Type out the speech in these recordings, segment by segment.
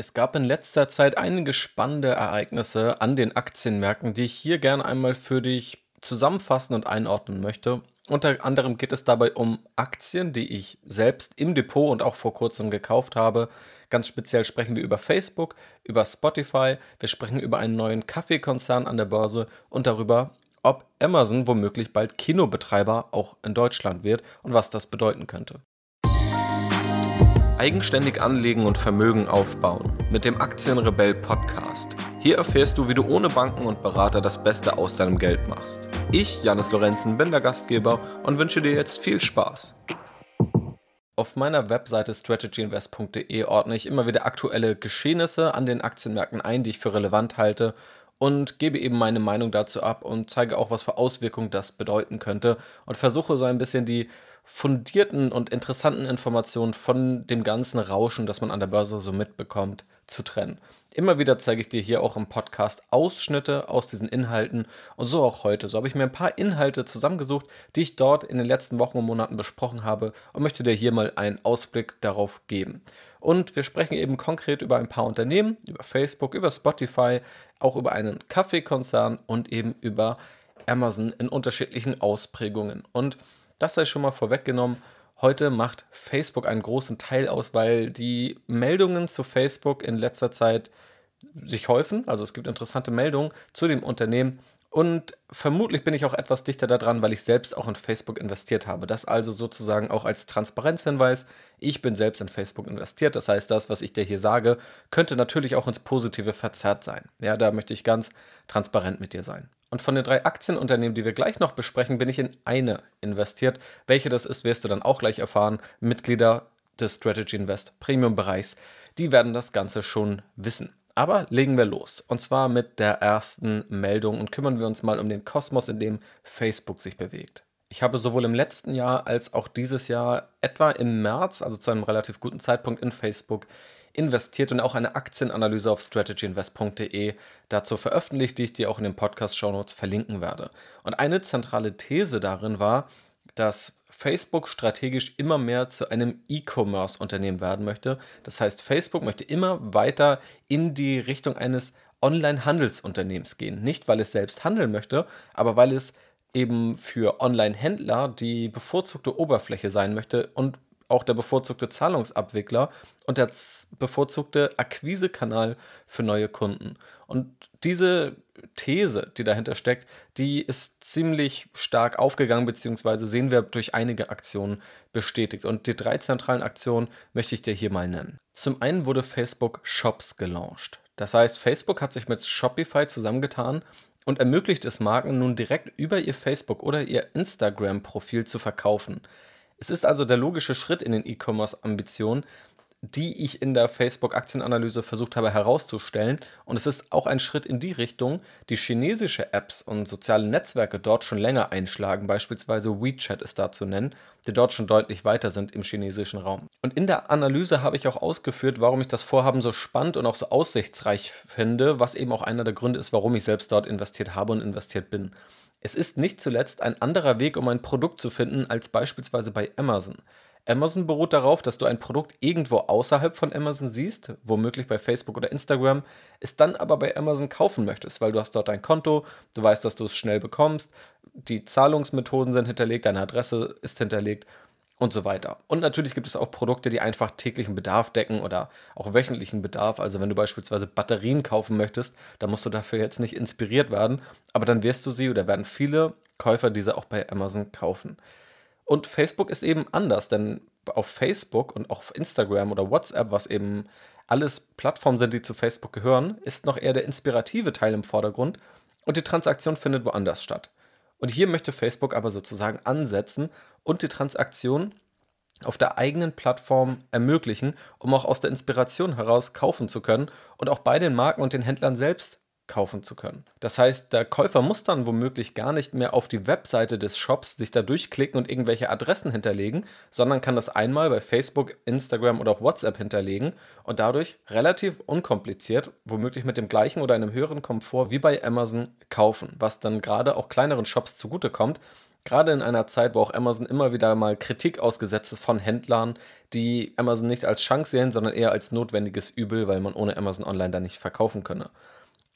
Es gab in letzter Zeit einige spannende Ereignisse an den Aktienmärkten, die ich hier gerne einmal für dich zusammenfassen und einordnen möchte. Unter anderem geht es dabei um Aktien, die ich selbst im Depot und auch vor kurzem gekauft habe. Ganz speziell sprechen wir über Facebook, über Spotify, wir sprechen über einen neuen Kaffeekonzern an der Börse und darüber, ob Amazon womöglich bald Kinobetreiber auch in Deutschland wird und was das bedeuten könnte. Eigenständig anlegen und Vermögen aufbauen mit dem Aktienrebell Podcast. Hier erfährst du, wie du ohne Banken und Berater das Beste aus deinem Geld machst. Ich, Janis Lorenzen, bin der Gastgeber und wünsche dir jetzt viel Spaß. Auf meiner Webseite strategyinvest.de ordne ich immer wieder aktuelle Geschehnisse an den Aktienmärkten ein, die ich für relevant halte und gebe eben meine Meinung dazu ab und zeige auch, was für Auswirkungen das bedeuten könnte und versuche so ein bisschen die fundierten und interessanten Informationen von dem ganzen Rauschen, das man an der Börse so mitbekommt, zu trennen. Immer wieder zeige ich dir hier auch im Podcast Ausschnitte aus diesen Inhalten und so auch heute. So habe ich mir ein paar Inhalte zusammengesucht, die ich dort in den letzten Wochen und Monaten besprochen habe und möchte dir hier mal einen Ausblick darauf geben. Und wir sprechen eben konkret über ein paar Unternehmen, über Facebook, über Spotify, auch über einen Kaffeekonzern und eben über Amazon in unterschiedlichen Ausprägungen. Und das sei schon mal vorweggenommen. Heute macht Facebook einen großen Teil aus, weil die Meldungen zu Facebook in letzter Zeit sich häufen. Also es gibt interessante Meldungen zu dem Unternehmen. Und vermutlich bin ich auch etwas dichter daran, weil ich selbst auch in Facebook investiert habe. Das also sozusagen auch als Transparenzhinweis. Ich bin selbst in Facebook investiert. Das heißt, das, was ich dir hier sage, könnte natürlich auch ins Positive verzerrt sein. Ja, da möchte ich ganz transparent mit dir sein. Und von den drei Aktienunternehmen, die wir gleich noch besprechen, bin ich in eine investiert. Welche das ist, wirst du dann auch gleich erfahren. Mitglieder des Strategy Invest Premium Bereichs, die werden das Ganze schon wissen. Aber legen wir los. Und zwar mit der ersten Meldung und kümmern wir uns mal um den Kosmos, in dem Facebook sich bewegt. Ich habe sowohl im letzten Jahr als auch dieses Jahr etwa im März, also zu einem relativ guten Zeitpunkt in Facebook, investiert und auch eine Aktienanalyse auf strategyinvest.de dazu veröffentlicht, die ich dir auch in den Podcast-Shownotes verlinken werde. Und eine zentrale These darin war, dass Facebook strategisch immer mehr zu einem E-Commerce-Unternehmen werden möchte. Das heißt, Facebook möchte immer weiter in die Richtung eines Online-Handelsunternehmens gehen. Nicht, weil es selbst handeln möchte, aber weil es eben für Online-Händler die bevorzugte Oberfläche sein möchte und auch der bevorzugte Zahlungsabwickler und der bevorzugte Akquisekanal für neue Kunden. Und diese These, die dahinter steckt, die ist ziemlich stark aufgegangen, beziehungsweise sehen wir durch einige Aktionen bestätigt. Und die drei zentralen Aktionen möchte ich dir hier mal nennen. Zum einen wurde Facebook Shops gelauncht. Das heißt, Facebook hat sich mit Shopify zusammengetan und ermöglicht es Marken nun direkt über ihr Facebook oder ihr Instagram-Profil zu verkaufen. Es ist also der logische Schritt in den E-Commerce-Ambitionen, die ich in der Facebook-Aktienanalyse versucht habe herauszustellen. Und es ist auch ein Schritt in die Richtung, die chinesische Apps und soziale Netzwerke dort schon länger einschlagen. Beispielsweise WeChat ist da zu nennen, die dort schon deutlich weiter sind im chinesischen Raum. Und in der Analyse habe ich auch ausgeführt, warum ich das Vorhaben so spannend und auch so aussichtsreich finde, was eben auch einer der Gründe ist, warum ich selbst dort investiert habe und investiert bin. Es ist nicht zuletzt ein anderer Weg, um ein Produkt zu finden, als beispielsweise bei Amazon. Amazon beruht darauf, dass du ein Produkt irgendwo außerhalb von Amazon siehst, womöglich bei Facebook oder Instagram, es dann aber bei Amazon kaufen möchtest, weil du hast dort ein Konto, du weißt, dass du es schnell bekommst, die Zahlungsmethoden sind hinterlegt, deine Adresse ist hinterlegt und so weiter. Und natürlich gibt es auch Produkte, die einfach täglichen Bedarf decken oder auch wöchentlichen Bedarf. Also wenn du beispielsweise Batterien kaufen möchtest, dann musst du dafür jetzt nicht inspiriert werden, aber dann wirst du sie oder werden viele Käufer diese auch bei Amazon kaufen. Und Facebook ist eben anders, denn auf Facebook und auch auf Instagram oder WhatsApp, was eben alles Plattformen sind, die zu Facebook gehören, ist noch eher der inspirative Teil im Vordergrund und die Transaktion findet woanders statt. Und hier möchte Facebook aber sozusagen ansetzen und die Transaktion auf der eigenen Plattform ermöglichen, um auch aus der Inspiration heraus kaufen zu können und auch bei den Marken und den Händlern selbst kaufen zu können. Das heißt, der Käufer muss dann womöglich gar nicht mehr auf die Webseite des Shops sich da durchklicken und irgendwelche Adressen hinterlegen, sondern kann das einmal bei Facebook, Instagram oder auch WhatsApp hinterlegen und dadurch relativ unkompliziert, womöglich mit dem gleichen oder einem höheren Komfort wie bei Amazon kaufen, was dann gerade auch kleineren Shops zugutekommt, Gerade in einer Zeit, wo auch Amazon immer wieder mal Kritik ausgesetzt ist von Händlern, die Amazon nicht als Chance sehen, sondern eher als notwendiges Übel, weil man ohne Amazon Online da nicht verkaufen könne.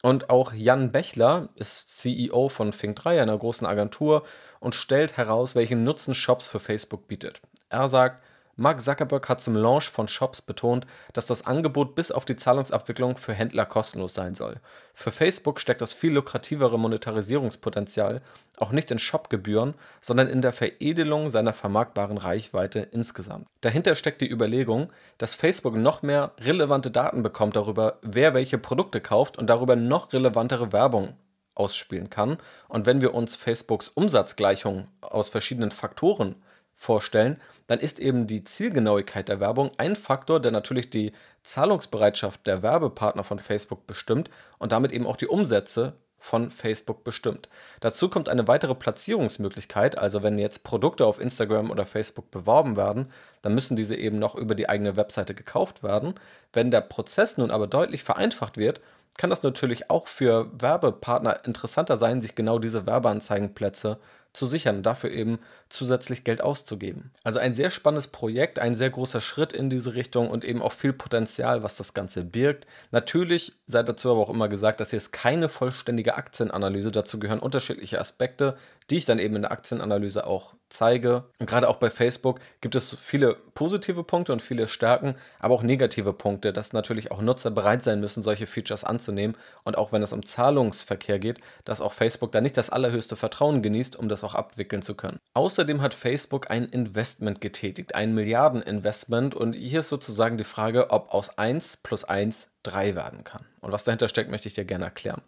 Und auch Jan Bechler ist CEO von Fink3, einer großen Agentur, und stellt heraus, welchen Nutzen Shops für Facebook bietet. Er sagt, Mark Zuckerberg hat zum Launch von Shops betont, dass das Angebot bis auf die Zahlungsabwicklung für Händler kostenlos sein soll. Für Facebook steckt das viel lukrativere Monetarisierungspotenzial auch nicht in Shopgebühren, sondern in der Veredelung seiner vermarktbaren Reichweite insgesamt. Dahinter steckt die Überlegung, dass Facebook noch mehr relevante Daten bekommt darüber, wer welche Produkte kauft und darüber noch relevantere Werbung ausspielen kann. Und wenn wir uns Facebooks Umsatzgleichung aus verschiedenen Faktoren vorstellen, dann ist eben die Zielgenauigkeit der Werbung ein Faktor, der natürlich die Zahlungsbereitschaft der Werbepartner von Facebook bestimmt und damit eben auch die Umsätze von Facebook bestimmt. Dazu kommt eine weitere Platzierungsmöglichkeit, also wenn jetzt Produkte auf Instagram oder Facebook beworben werden, dann müssen diese eben noch über die eigene Webseite gekauft werden. Wenn der Prozess nun aber deutlich vereinfacht wird, kann das natürlich auch für Werbepartner interessanter sein, sich genau diese Werbeanzeigenplätze zu sichern und dafür eben zusätzlich Geld auszugeben. Also ein sehr spannendes Projekt, ein sehr großer Schritt in diese Richtung und eben auch viel Potenzial, was das Ganze birgt. Natürlich sei dazu aber auch immer gesagt, dass hier ist keine vollständige Aktienanalyse. Dazu gehören unterschiedliche Aspekte, die ich dann eben in der Aktienanalyse auch zeige. Und gerade auch bei Facebook gibt es viele positive Punkte und viele Stärken, aber auch negative Punkte, dass natürlich auch Nutzer bereit sein müssen, solche Features anzunehmen. Und auch wenn es um Zahlungsverkehr geht, dass auch Facebook da nicht das allerhöchste Vertrauen genießt, um das auch abwickeln zu können. Außerdem hat Facebook ein Investment getätigt, ein Milliardeninvestment. Und hier ist sozusagen die Frage, ob aus 1 plus 1 3 werden kann. Und was dahinter steckt, möchte ich dir gerne erklären.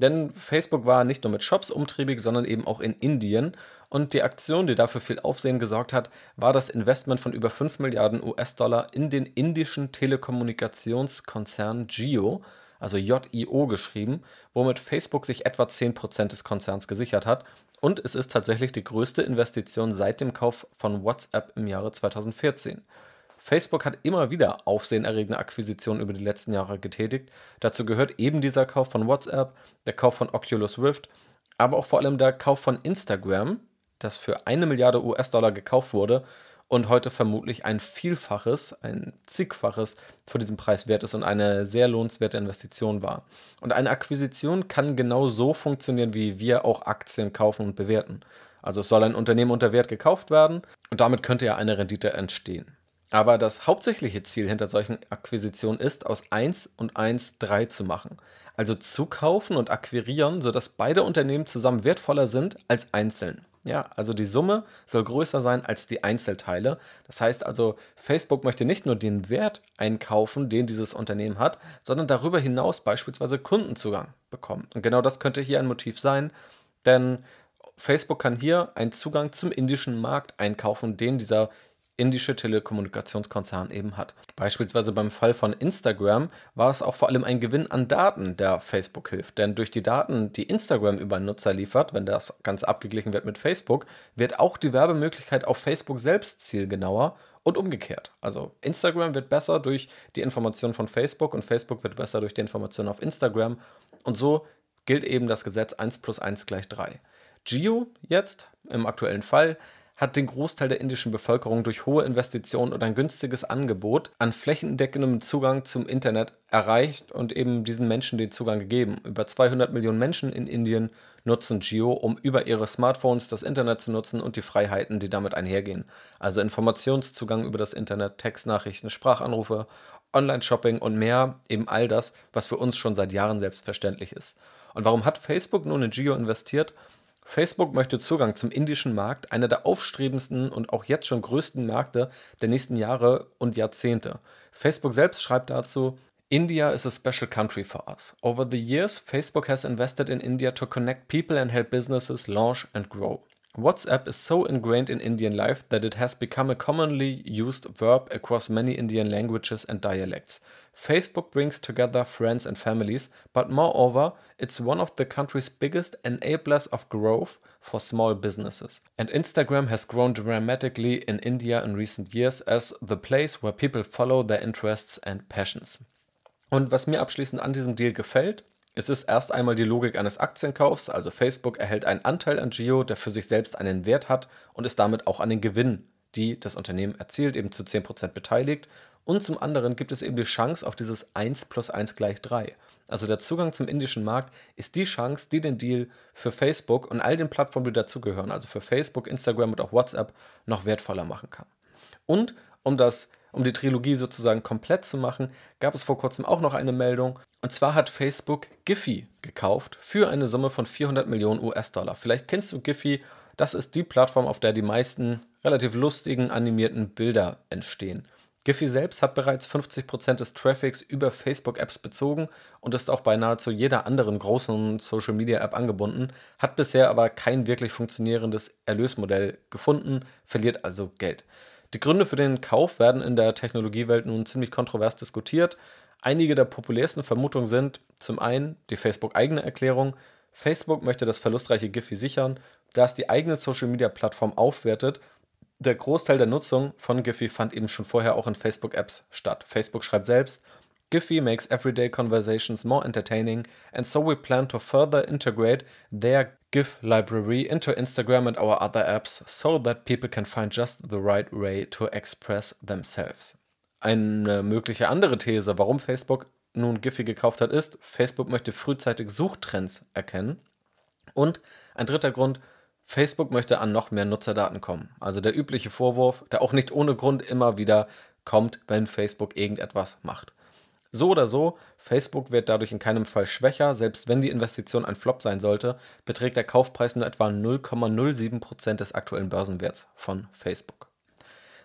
Denn Facebook war nicht nur mit Shops umtriebig, sondern eben auch in Indien. Und die Aktion, die dafür viel Aufsehen gesorgt hat, war das Investment von über 5 Milliarden US-Dollar in den indischen Telekommunikationskonzern Jio, also JIO geschrieben, womit Facebook sich etwa 10% des Konzerns gesichert hat. Und es ist tatsächlich die größte Investition seit dem Kauf von WhatsApp im Jahre 2014. Facebook hat immer wieder aufsehenerregende Akquisitionen über die letzten Jahre getätigt. Dazu gehört eben dieser Kauf von WhatsApp, der Kauf von Oculus Rift, aber auch vor allem der Kauf von Instagram, das für eine Milliarde US-Dollar gekauft wurde und heute vermutlich ein Vielfaches, ein Zigfaches für diesen Preis wert ist und eine sehr lohnenswerte Investition war. Und eine Akquisition kann genau so funktionieren, wie wir auch Aktien kaufen und bewerten. Also es soll ein Unternehmen unter Wert gekauft werden und damit könnte ja eine Rendite entstehen. Aber das hauptsächliche Ziel hinter solchen Akquisitionen ist, aus 1 und 1 3 zu machen. Also zukaufen und akquirieren, sodass beide Unternehmen zusammen wertvoller sind als einzeln. Ja, also die Summe soll größer sein als die Einzelteile. Das heißt also, Facebook möchte nicht nur den Wert einkaufen, den dieses Unternehmen hat, sondern darüber hinaus beispielsweise Kundenzugang bekommen. Und genau das könnte hier ein Motiv sein, denn Facebook kann hier einen Zugang zum indischen Markt einkaufen, den dieser indische Telekommunikationskonzern eben hat. Beispielsweise beim Fall von Instagram war es auch vor allem ein Gewinn an Daten, der Facebook hilft. Denn durch die Daten, die Instagram über einen Nutzer liefert, wenn das Ganze abgeglichen wird mit Facebook, wird auch die Werbemöglichkeit auf Facebook selbst zielgenauer und umgekehrt. Also Instagram wird besser durch die Informationen von Facebook und Facebook wird besser durch die Informationen auf Instagram. Und so gilt eben das Gesetz 1 plus 1 gleich 3. Geo jetzt im aktuellen Fall hat den Großteil der indischen Bevölkerung durch hohe Investitionen und ein günstiges Angebot an flächendeckendem Zugang zum Internet erreicht und eben diesen Menschen den Zugang gegeben. Über 200 Millionen Menschen in Indien nutzen Jio, um über ihre Smartphones das Internet zu nutzen und die Freiheiten, die damit einhergehen. Also Informationszugang über das Internet, Textnachrichten, Sprachanrufe, Online-Shopping und mehr, eben all das, was für uns schon seit Jahren selbstverständlich ist. Und warum hat Facebook nun in Jio investiert? Facebook möchte Zugang zum indischen Markt, einer der aufstrebendsten und auch jetzt schon größten Märkte der nächsten Jahre und Jahrzehnte. Facebook selbst schreibt dazu, India is a special country for us. Over the years, Facebook has invested in India to connect people and help businesses launch and grow. WhatsApp is so ingrained in Indian life that it has become a commonly used verb across many Indian languages and dialects. Facebook brings together friends and families, but moreover, it's one of the country's biggest enablers of growth for small businesses. And Instagram has grown dramatically in India in recent years as the place where people follow their interests and passions. Und was mir abschließend an diesem Deal gefällt, Es ist erst einmal die Logik eines Aktienkaufs, also Facebook erhält einen Anteil an Gio, der für sich selbst einen Wert hat und ist damit auch an den Gewinn, die das Unternehmen erzielt, eben zu 10% beteiligt. Und zum anderen gibt es eben die Chance auf dieses 1 plus 1 gleich 3. Also der Zugang zum indischen Markt ist die Chance, die den Deal für Facebook und all den Plattformen, die dazugehören, also für Facebook, Instagram und auch WhatsApp, noch wertvoller machen kann. Und um das um die Trilogie sozusagen komplett zu machen, gab es vor kurzem auch noch eine Meldung. Und zwar hat Facebook Giphy gekauft für eine Summe von 400 Millionen US-Dollar. Vielleicht kennst du Giphy. Das ist die Plattform, auf der die meisten relativ lustigen animierten Bilder entstehen. Giphy selbst hat bereits 50% des Traffics über Facebook-Apps bezogen und ist auch bei nahezu jeder anderen großen Social-Media-App angebunden, hat bisher aber kein wirklich funktionierendes Erlösmodell gefunden, verliert also Geld. Die Gründe für den Kauf werden in der Technologiewelt nun ziemlich kontrovers diskutiert. Einige der populärsten Vermutungen sind zum einen die Facebook-eigene Erklärung, Facebook möchte das verlustreiche Giphy sichern, da es die eigene Social-Media-Plattform aufwertet der Großteil der Nutzung von Giphy fand eben schon vorher auch in Facebook-Apps statt. Facebook schreibt selbst, Giphy makes everyday conversations more entertaining, and so we plan to further integrate their GIF library into Instagram and our other apps, so that people can find just the right way to express themselves. Eine mögliche andere These, warum Facebook nun Giphy gekauft hat, ist, Facebook möchte frühzeitig Suchtrends erkennen. Und ein dritter Grund, Facebook möchte an noch mehr Nutzerdaten kommen. Also der übliche Vorwurf, der auch nicht ohne Grund immer wieder kommt, wenn Facebook irgendetwas macht. So oder so, Facebook wird dadurch in keinem Fall schwächer, selbst wenn die Investition ein Flop sein sollte, beträgt der Kaufpreis nur etwa 0,07% des aktuellen Börsenwerts von Facebook.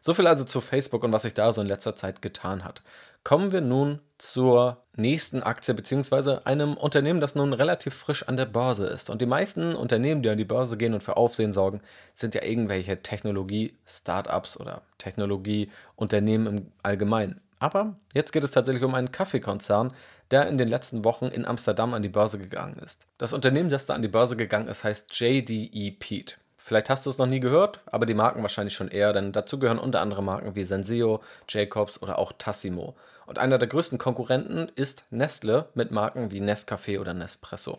So viel also zu Facebook und was sich da so in letzter Zeit getan hat. Kommen wir nun zur nächsten Aktie bzw. einem Unternehmen, das nun relativ frisch an der Börse ist. Und die meisten Unternehmen, die an die Börse gehen und für Aufsehen sorgen, sind ja irgendwelche Technologie-Startups oder Technologieunternehmen im Allgemeinen. Aber jetzt geht es tatsächlich um einen Kaffeekonzern, der in den letzten Wochen in Amsterdam an die Börse gegangen ist. Das Unternehmen, das da an die Börse gegangen ist, heißt JDE Peat. Vielleicht hast du es noch nie gehört, aber die Marken wahrscheinlich schon eher, denn dazu gehören unter anderem Marken wie Senseo, Jacobs oder auch Tassimo. Und einer der größten Konkurrenten ist Nestle mit Marken wie Nescafé oder Nespresso.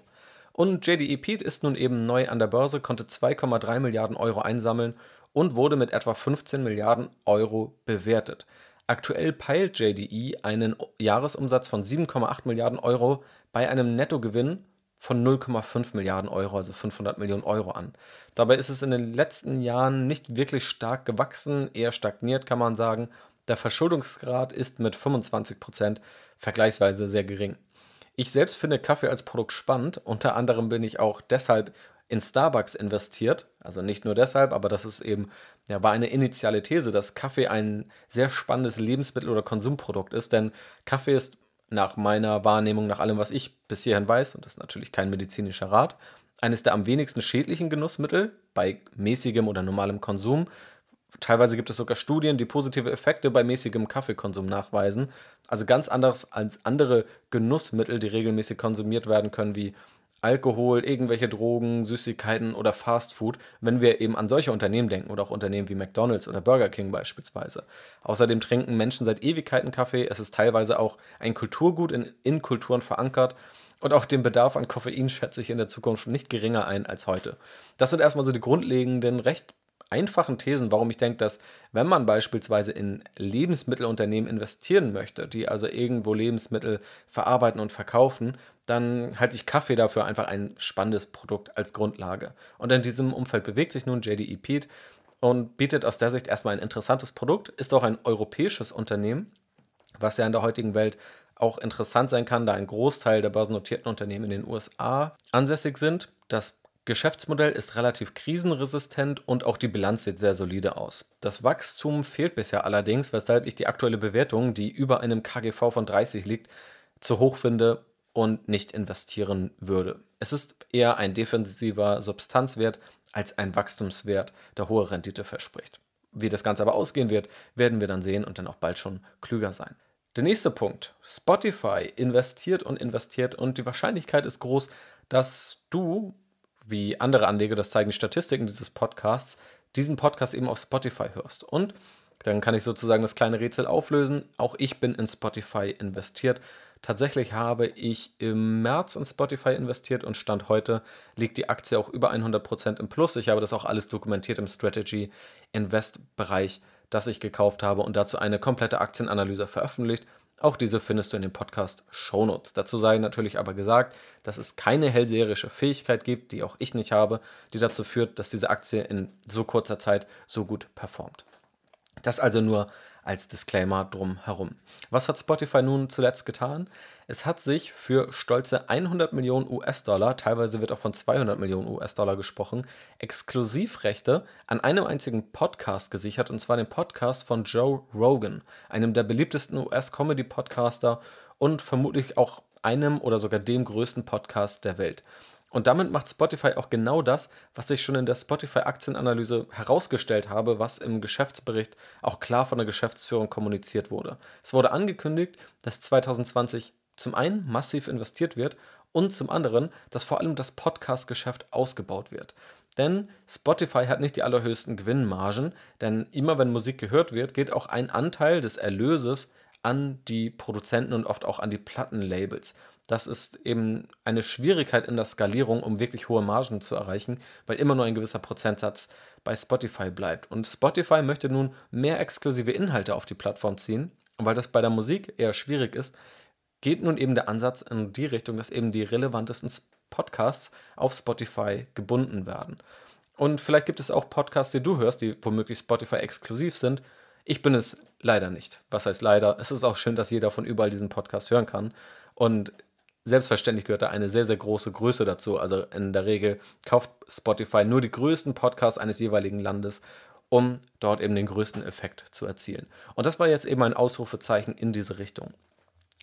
Und JDE Peat ist nun eben neu an der Börse, konnte 2,3 Milliarden Euro einsammeln und wurde mit etwa 15 Milliarden Euro bewertet. Aktuell peilt JDE einen Jahresumsatz von 7,8 Milliarden Euro bei einem Nettogewinn von 0,5 Milliarden Euro, also 500 Millionen Euro an. Dabei ist es in den letzten Jahren nicht wirklich stark gewachsen, eher stagniert kann man sagen. Der Verschuldungsgrad ist mit 25 Prozent vergleichsweise sehr gering. Ich selbst finde Kaffee als Produkt spannend. Unter anderem bin ich auch deshalb in Starbucks investiert. Also nicht nur deshalb, aber das ist eben, ja, war eine initiale These, dass Kaffee ein sehr spannendes Lebensmittel oder Konsumprodukt ist. Denn Kaffee ist nach meiner Wahrnehmung, nach allem, was ich bis hierhin weiß, und das ist natürlich kein medizinischer Rat, eines der am wenigsten schädlichen Genussmittel bei mäßigem oder normalem Konsum. Teilweise gibt es sogar Studien, die positive Effekte bei mäßigem Kaffeekonsum nachweisen. Also ganz anders als andere Genussmittel, die regelmäßig konsumiert werden können, wie Alkohol, irgendwelche Drogen, Süßigkeiten oder Fastfood, wenn wir eben an solche Unternehmen denken oder auch Unternehmen wie McDonald's oder Burger King beispielsweise. Außerdem trinken Menschen seit Ewigkeiten Kaffee. Es ist teilweise auch ein Kulturgut in, in Kulturen verankert. Und auch den Bedarf an Koffein schätze ich in der Zukunft nicht geringer ein als heute. Das sind erstmal so die grundlegenden, recht einfachen Thesen, warum ich denke, dass wenn man beispielsweise in Lebensmittelunternehmen investieren möchte, die also irgendwo Lebensmittel verarbeiten und verkaufen, dann halte ich Kaffee dafür einfach ein spannendes Produkt als Grundlage. Und in diesem Umfeld bewegt sich nun JDE Peat und bietet aus der Sicht erstmal ein interessantes Produkt, ist auch ein europäisches Unternehmen, was ja in der heutigen Welt auch interessant sein kann, da ein Großteil der börsennotierten Unternehmen in den USA ansässig sind. Das Geschäftsmodell ist relativ krisenresistent und auch die Bilanz sieht sehr solide aus. Das Wachstum fehlt bisher allerdings, weshalb ich die aktuelle Bewertung, die über einem KGV von 30 liegt, zu hoch finde und nicht investieren würde. Es ist eher ein defensiver Substanzwert als ein Wachstumswert, der hohe Rendite verspricht. Wie das Ganze aber ausgehen wird, werden wir dann sehen und dann auch bald schon klüger sein. Der nächste Punkt. Spotify investiert und investiert und die Wahrscheinlichkeit ist groß, dass du wie andere Anleger, das zeigen Statistiken dieses Podcasts, diesen Podcast eben auf Spotify hörst. Und dann kann ich sozusagen das kleine Rätsel auflösen. Auch ich bin in Spotify investiert. Tatsächlich habe ich im März in Spotify investiert und Stand heute liegt die Aktie auch über 100% im Plus. Ich habe das auch alles dokumentiert im Strategy Invest Bereich, das ich gekauft habe und dazu eine komplette Aktienanalyse veröffentlicht. Auch diese findest du in dem Podcast Shownotes. Dazu sei natürlich aber gesagt, dass es keine hellseherische Fähigkeit gibt, die auch ich nicht habe, die dazu führt, dass diese Aktie in so kurzer Zeit so gut performt. Das also nur als Disclaimer drumherum. Was hat Spotify nun zuletzt getan? Es hat sich für stolze 100 Millionen US-Dollar, teilweise wird auch von 200 Millionen US-Dollar gesprochen, Exklusivrechte an einem einzigen Podcast gesichert, und zwar den Podcast von Joe Rogan, einem der beliebtesten US-Comedy-Podcaster und vermutlich auch einem oder sogar dem größten Podcast der Welt. Und damit macht Spotify auch genau das, was ich schon in der Spotify-Aktienanalyse herausgestellt habe, was im Geschäftsbericht auch klar von der Geschäftsführung kommuniziert wurde. Es wurde angekündigt, dass 2020 zum einen massiv investiert wird und zum anderen, dass vor allem das Podcast-Geschäft ausgebaut wird. Denn Spotify hat nicht die allerhöchsten Gewinnmargen, denn immer wenn Musik gehört wird, geht auch ein Anteil des Erlöses an die Produzenten und oft auch an die Plattenlabels. Das ist eben eine Schwierigkeit in der Skalierung, um wirklich hohe Margen zu erreichen, weil immer nur ein gewisser Prozentsatz bei Spotify bleibt. Und Spotify möchte nun mehr exklusive Inhalte auf die Plattform ziehen. Und weil das bei der Musik eher schwierig ist, geht nun eben der Ansatz in die Richtung, dass eben die relevantesten Podcasts auf Spotify gebunden werden. Und vielleicht gibt es auch Podcasts, die du hörst, die womöglich Spotify exklusiv sind. Ich bin es leider nicht. Was heißt leider? Es ist auch schön, dass jeder von überall diesen Podcast hören kann. Und Selbstverständlich gehört da eine sehr, sehr große Größe dazu. Also in der Regel kauft Spotify nur die größten Podcasts eines jeweiligen Landes, um dort eben den größten Effekt zu erzielen. Und das war jetzt eben ein Ausrufezeichen in diese Richtung.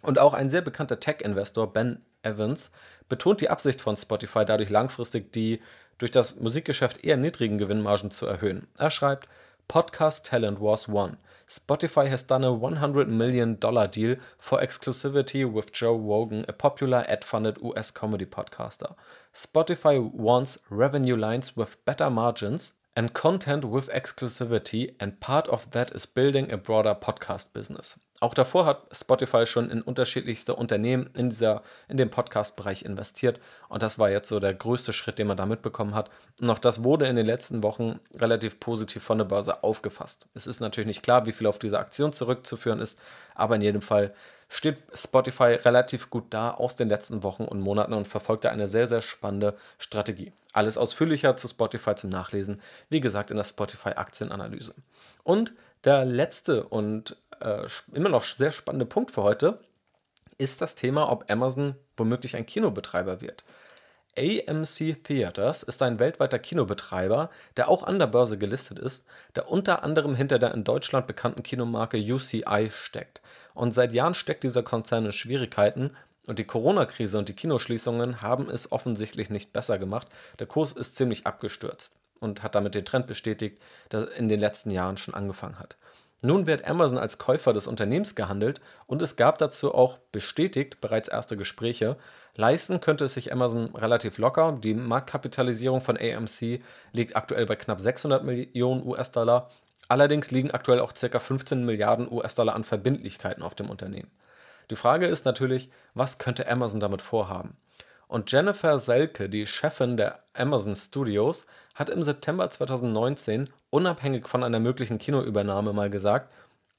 Und auch ein sehr bekannter Tech-Investor, Ben Evans, betont die Absicht von Spotify dadurch langfristig die durch das Musikgeschäft eher niedrigen Gewinnmargen zu erhöhen. Er schreibt, Podcast talent was one. Spotify has done a $100 million deal for exclusivity with Joe Rogan, a popular ad funded US comedy podcaster. Spotify wants revenue lines with better margins and content with exclusivity, and part of that is building a broader podcast business. Auch davor hat Spotify schon in unterschiedlichste Unternehmen in, dieser, in dem Podcast-Bereich investiert. Und das war jetzt so der größte Schritt, den man da mitbekommen hat. Und auch das wurde in den letzten Wochen relativ positiv von der Börse aufgefasst. Es ist natürlich nicht klar, wie viel auf diese Aktion zurückzuführen ist, aber in jedem Fall steht Spotify relativ gut da aus den letzten Wochen und Monaten und verfolgt da eine sehr, sehr spannende Strategie. Alles ausführlicher zu Spotify zum Nachlesen, wie gesagt, in der Spotify-Aktienanalyse. Und der letzte und äh, immer noch sehr spannende Punkt für heute ist das Thema, ob Amazon womöglich ein Kinobetreiber wird. AMC Theaters ist ein weltweiter Kinobetreiber, der auch an der Börse gelistet ist, der unter anderem hinter der in Deutschland bekannten Kinomarke UCI steckt. Und seit Jahren steckt dieser Konzern in Schwierigkeiten und die Corona-Krise und die Kinoschließungen haben es offensichtlich nicht besser gemacht. Der Kurs ist ziemlich abgestürzt und hat damit den Trend bestätigt, der in den letzten Jahren schon angefangen hat. Nun wird Amazon als Käufer des Unternehmens gehandelt und es gab dazu auch bestätigt bereits erste Gespräche. Leisten könnte es sich Amazon relativ locker. Die Marktkapitalisierung von AMC liegt aktuell bei knapp 600 Millionen US-Dollar. Allerdings liegen aktuell auch ca. 15 Milliarden US-Dollar an Verbindlichkeiten auf dem Unternehmen. Die Frage ist natürlich, was könnte Amazon damit vorhaben? Und Jennifer Selke, die Chefin der Amazon Studios, hat im September 2019 unabhängig von einer möglichen Kinoübernahme mal gesagt,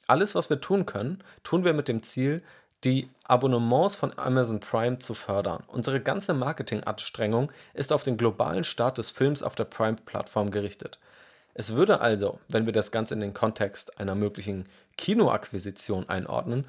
alles, was wir tun können, tun wir mit dem Ziel, die Abonnements von Amazon Prime zu fördern. Unsere ganze Marketinganstrengung ist auf den globalen Start des Films auf der Prime-Plattform gerichtet. Es würde also, wenn wir das Ganze in den Kontext einer möglichen Kinoakquisition einordnen,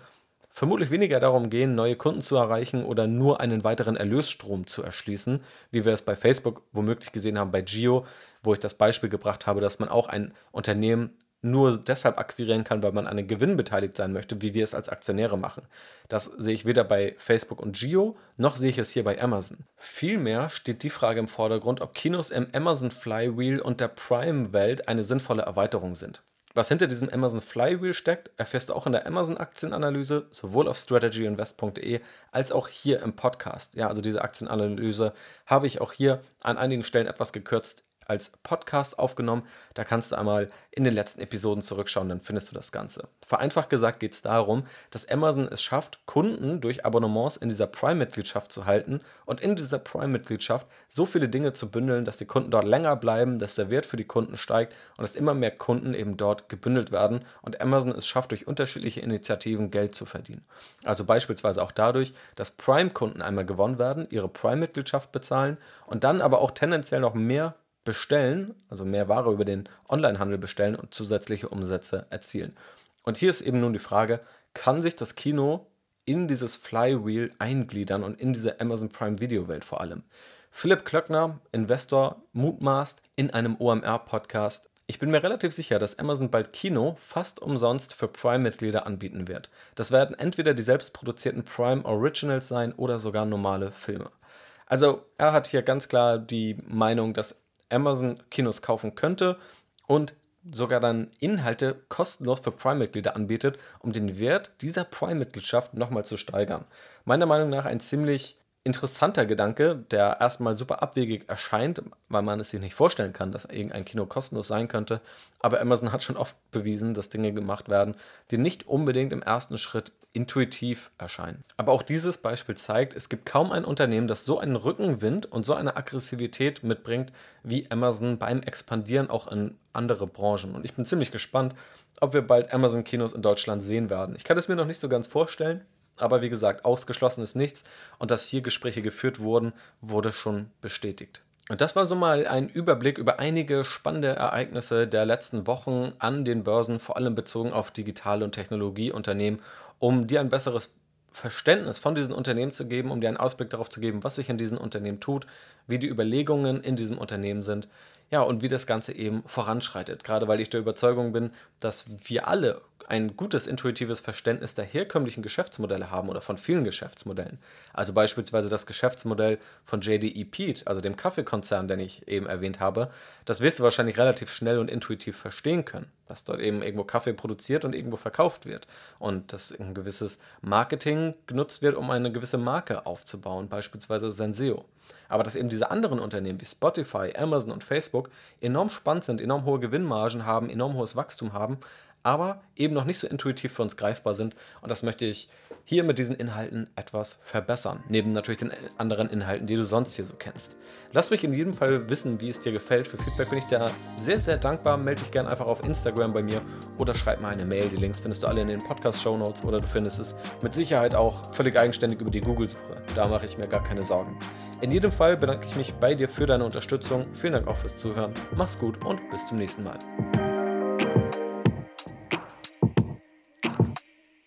vermutlich weniger darum gehen, neue Kunden zu erreichen oder nur einen weiteren Erlösstrom zu erschließen, wie wir es bei Facebook womöglich gesehen haben bei Gio, wo ich das Beispiel gebracht habe, dass man auch ein Unternehmen nur deshalb akquirieren kann, weil man an einem Gewinn beteiligt sein möchte, wie wir es als Aktionäre machen. Das sehe ich weder bei Facebook und Gio, noch sehe ich es hier bei Amazon. Vielmehr steht die Frage im Vordergrund, ob Kinos im Amazon Flywheel und der Prime-Welt eine sinnvolle Erweiterung sind. Was hinter diesem Amazon Flywheel steckt, erfährst du auch in der Amazon Aktienanalyse, sowohl auf strategyinvest.de als auch hier im Podcast. Ja, also diese Aktienanalyse habe ich auch hier an einigen Stellen etwas gekürzt als Podcast aufgenommen. Da kannst du einmal in den letzten Episoden zurückschauen, dann findest du das Ganze. Vereinfacht gesagt geht es darum, dass Amazon es schafft, Kunden durch Abonnements in dieser Prime-Mitgliedschaft zu halten und in dieser Prime-Mitgliedschaft so viele Dinge zu bündeln, dass die Kunden dort länger bleiben, dass der Wert für die Kunden steigt und dass immer mehr Kunden eben dort gebündelt werden und Amazon es schafft, durch unterschiedliche Initiativen Geld zu verdienen. Also beispielsweise auch dadurch, dass Prime-Kunden einmal gewonnen werden, ihre Prime-Mitgliedschaft bezahlen und dann aber auch tendenziell noch mehr bestellen, also mehr Ware über den Onlinehandel bestellen und zusätzliche Umsätze erzielen. Und hier ist eben nun die Frage, kann sich das Kino in dieses Flywheel eingliedern und in diese Amazon Prime Video Welt vor allem? Philipp Klöckner, Investor, mutmaßt in einem OMR-Podcast, ich bin mir relativ sicher, dass Amazon bald Kino fast umsonst für Prime-Mitglieder anbieten wird. Das werden entweder die selbstproduzierten Prime Originals sein oder sogar normale Filme. Also er hat hier ganz klar die Meinung, dass Amazon Kinos kaufen könnte und sogar dann Inhalte kostenlos für Prime-Mitglieder anbietet, um den Wert dieser Prime-Mitgliedschaft nochmal zu steigern. Meiner Meinung nach ein ziemlich interessanter Gedanke, der erstmal super abwegig erscheint, weil man es sich nicht vorstellen kann, dass irgendein Kino kostenlos sein könnte. Aber Amazon hat schon oft bewiesen, dass Dinge gemacht werden, die nicht unbedingt im ersten Schritt intuitiv erscheinen. Aber auch dieses Beispiel zeigt, es gibt kaum ein Unternehmen, das so einen Rückenwind und so eine Aggressivität mitbringt wie Amazon beim Expandieren auch in andere Branchen. Und ich bin ziemlich gespannt, ob wir bald Amazon-Kinos in Deutschland sehen werden. Ich kann es mir noch nicht so ganz vorstellen, aber wie gesagt, ausgeschlossen ist nichts und dass hier Gespräche geführt wurden, wurde schon bestätigt. Und das war so mal ein Überblick über einige spannende Ereignisse der letzten Wochen an den Börsen, vor allem bezogen auf digitale und Technologieunternehmen, um dir ein besseres Verständnis von diesen Unternehmen zu geben, um dir einen Ausblick darauf zu geben, was sich in diesen Unternehmen tut, wie die Überlegungen in diesem Unternehmen sind, ja, und wie das Ganze eben voranschreitet. Gerade weil ich der Überzeugung bin, dass wir alle ein gutes intuitives Verständnis der herkömmlichen Geschäftsmodelle haben oder von vielen Geschäftsmodellen. Also beispielsweise das Geschäftsmodell von JDE Peat, also dem Kaffeekonzern, den ich eben erwähnt habe, das wirst du wahrscheinlich relativ schnell und intuitiv verstehen können, dass dort eben irgendwo Kaffee produziert und irgendwo verkauft wird und dass ein gewisses Marketing genutzt wird, um eine gewisse Marke aufzubauen, beispielsweise Senseo. Aber dass eben diese anderen Unternehmen wie Spotify, Amazon und Facebook enorm spannend sind, enorm hohe Gewinnmargen haben, enorm hohes Wachstum haben, aber eben noch nicht so intuitiv für uns greifbar sind. Und das möchte ich hier mit diesen Inhalten etwas verbessern. Neben natürlich den anderen Inhalten, die du sonst hier so kennst. Lass mich in jedem Fall wissen, wie es dir gefällt. Für Feedback bin ich da sehr, sehr dankbar. Melde dich gerne einfach auf Instagram bei mir oder schreib mir eine Mail. Die Links findest du alle in den Podcast-Show Notes oder du findest es mit Sicherheit auch völlig eigenständig über die Google-Suche. Da mache ich mir gar keine Sorgen. In jedem Fall bedanke ich mich bei dir für deine Unterstützung. Vielen Dank auch fürs Zuhören. Mach's gut und bis zum nächsten Mal.